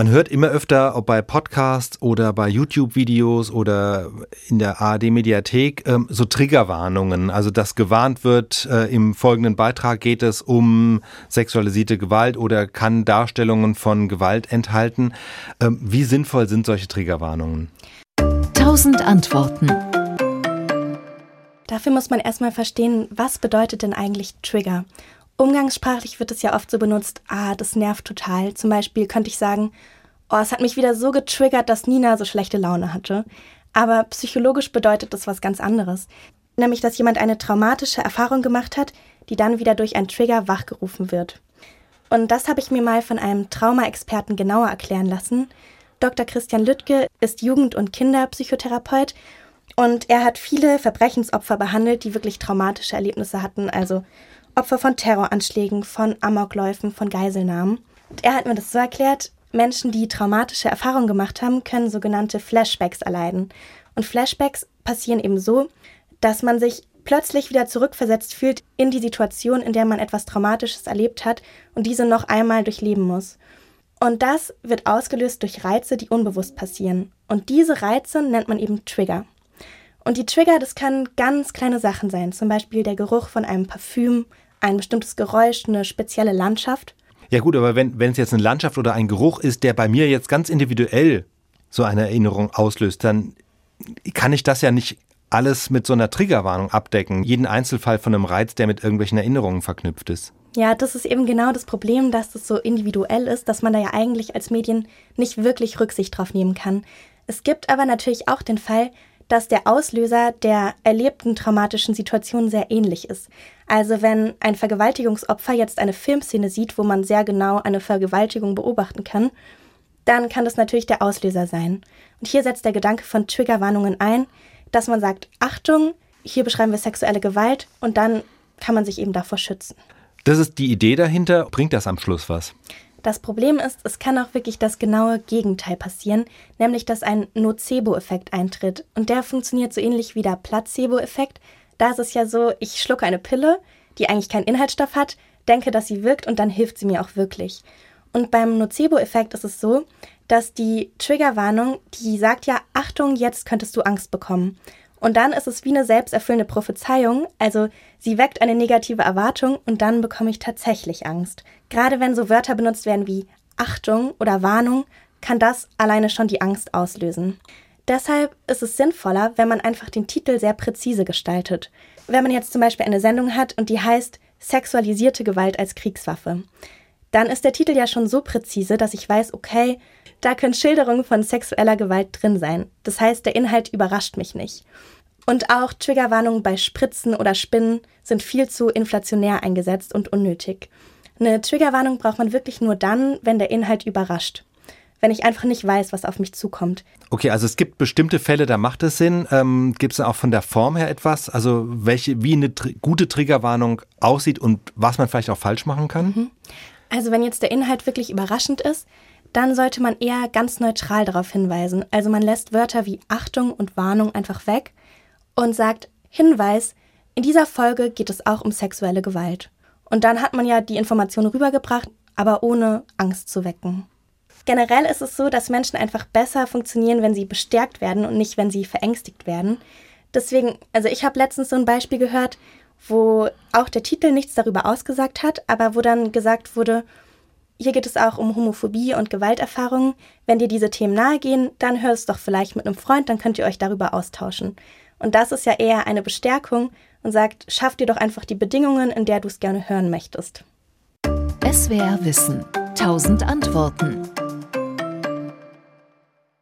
Man hört immer öfter, ob bei Podcasts oder bei YouTube-Videos oder in der ARD-Mediathek, ähm, so Triggerwarnungen. Also, dass gewarnt wird, äh, im folgenden Beitrag geht es um sexualisierte Gewalt oder kann Darstellungen von Gewalt enthalten. Ähm, wie sinnvoll sind solche Triggerwarnungen? Tausend Antworten. Dafür muss man erstmal verstehen, was bedeutet denn eigentlich Trigger? Umgangssprachlich wird es ja oft so benutzt, ah, das nervt total. Zum Beispiel könnte ich sagen, oh, es hat mich wieder so getriggert, dass Nina so schlechte Laune hatte. Aber psychologisch bedeutet das was ganz anderes. Nämlich, dass jemand eine traumatische Erfahrung gemacht hat, die dann wieder durch einen Trigger wachgerufen wird. Und das habe ich mir mal von einem Trauma-Experten genauer erklären lassen. Dr. Christian Lüttke ist Jugend- und Kinderpsychotherapeut und er hat viele Verbrechensopfer behandelt, die wirklich traumatische Erlebnisse hatten, also Opfer von Terroranschlägen, von Amokläufen, von Geiselnahmen. Und er hat mir das so erklärt, Menschen, die traumatische Erfahrungen gemacht haben, können sogenannte Flashbacks erleiden. Und Flashbacks passieren eben so, dass man sich plötzlich wieder zurückversetzt fühlt in die Situation, in der man etwas Traumatisches erlebt hat und diese noch einmal durchleben muss. Und das wird ausgelöst durch Reize, die unbewusst passieren. Und diese Reize nennt man eben Trigger. Und die Trigger, das kann ganz kleine Sachen sein, zum Beispiel der Geruch von einem Parfüm, ein bestimmtes Geräusch, eine spezielle Landschaft. Ja gut, aber wenn, wenn es jetzt eine Landschaft oder ein Geruch ist, der bei mir jetzt ganz individuell so eine Erinnerung auslöst, dann kann ich das ja nicht alles mit so einer Triggerwarnung abdecken. Jeden Einzelfall von einem Reiz, der mit irgendwelchen Erinnerungen verknüpft ist. Ja, das ist eben genau das Problem, dass das so individuell ist, dass man da ja eigentlich als Medien nicht wirklich Rücksicht drauf nehmen kann. Es gibt aber natürlich auch den Fall, dass der Auslöser der erlebten traumatischen Situation sehr ähnlich ist. Also wenn ein Vergewaltigungsopfer jetzt eine Filmszene sieht, wo man sehr genau eine Vergewaltigung beobachten kann, dann kann das natürlich der Auslöser sein. Und hier setzt der Gedanke von Triggerwarnungen ein, dass man sagt, Achtung, hier beschreiben wir sexuelle Gewalt und dann kann man sich eben davor schützen. Das ist die Idee dahinter. Bringt das am Schluss was? Das Problem ist, es kann auch wirklich das genaue Gegenteil passieren, nämlich dass ein Nocebo-Effekt eintritt. Und der funktioniert so ähnlich wie der Placebo-Effekt. Da ist es ja so, ich schlucke eine Pille, die eigentlich keinen Inhaltsstoff hat, denke, dass sie wirkt und dann hilft sie mir auch wirklich. Und beim Nocebo-Effekt ist es so, dass die Triggerwarnung, die sagt ja, Achtung, jetzt könntest du Angst bekommen. Und dann ist es wie eine selbsterfüllende Prophezeiung, also sie weckt eine negative Erwartung und dann bekomme ich tatsächlich Angst. Gerade wenn so Wörter benutzt werden wie Achtung oder Warnung, kann das alleine schon die Angst auslösen. Deshalb ist es sinnvoller, wenn man einfach den Titel sehr präzise gestaltet. Wenn man jetzt zum Beispiel eine Sendung hat und die heißt Sexualisierte Gewalt als Kriegswaffe, dann ist der Titel ja schon so präzise, dass ich weiß, okay, da können Schilderungen von sexueller Gewalt drin sein. Das heißt, der Inhalt überrascht mich nicht. Und auch Triggerwarnungen bei Spritzen oder Spinnen sind viel zu inflationär eingesetzt und unnötig. Eine Triggerwarnung braucht man wirklich nur dann, wenn der Inhalt überrascht. Wenn ich einfach nicht weiß, was auf mich zukommt. Okay, also es gibt bestimmte Fälle, da macht es Sinn. Ähm, gibt es auch von der Form her etwas? Also welche, wie eine tr gute Triggerwarnung aussieht und was man vielleicht auch falsch machen kann? Mhm. Also wenn jetzt der Inhalt wirklich überraschend ist, dann sollte man eher ganz neutral darauf hinweisen. Also man lässt Wörter wie Achtung und Warnung einfach weg und sagt Hinweis, in dieser Folge geht es auch um sexuelle Gewalt. Und dann hat man ja die Information rübergebracht, aber ohne Angst zu wecken. Generell ist es so, dass Menschen einfach besser funktionieren, wenn sie bestärkt werden und nicht, wenn sie verängstigt werden. Deswegen, also ich habe letztens so ein Beispiel gehört, wo auch der Titel nichts darüber ausgesagt hat, aber wo dann gesagt wurde, hier geht es auch um Homophobie und Gewalterfahrungen. Wenn dir diese Themen nahegehen, dann hör es doch vielleicht mit einem Freund, dann könnt ihr euch darüber austauschen. Und das ist ja eher eine Bestärkung und sagt, schaff dir doch einfach die Bedingungen, in der du es gerne hören möchtest. SWR Wissen. Tausend Antworten.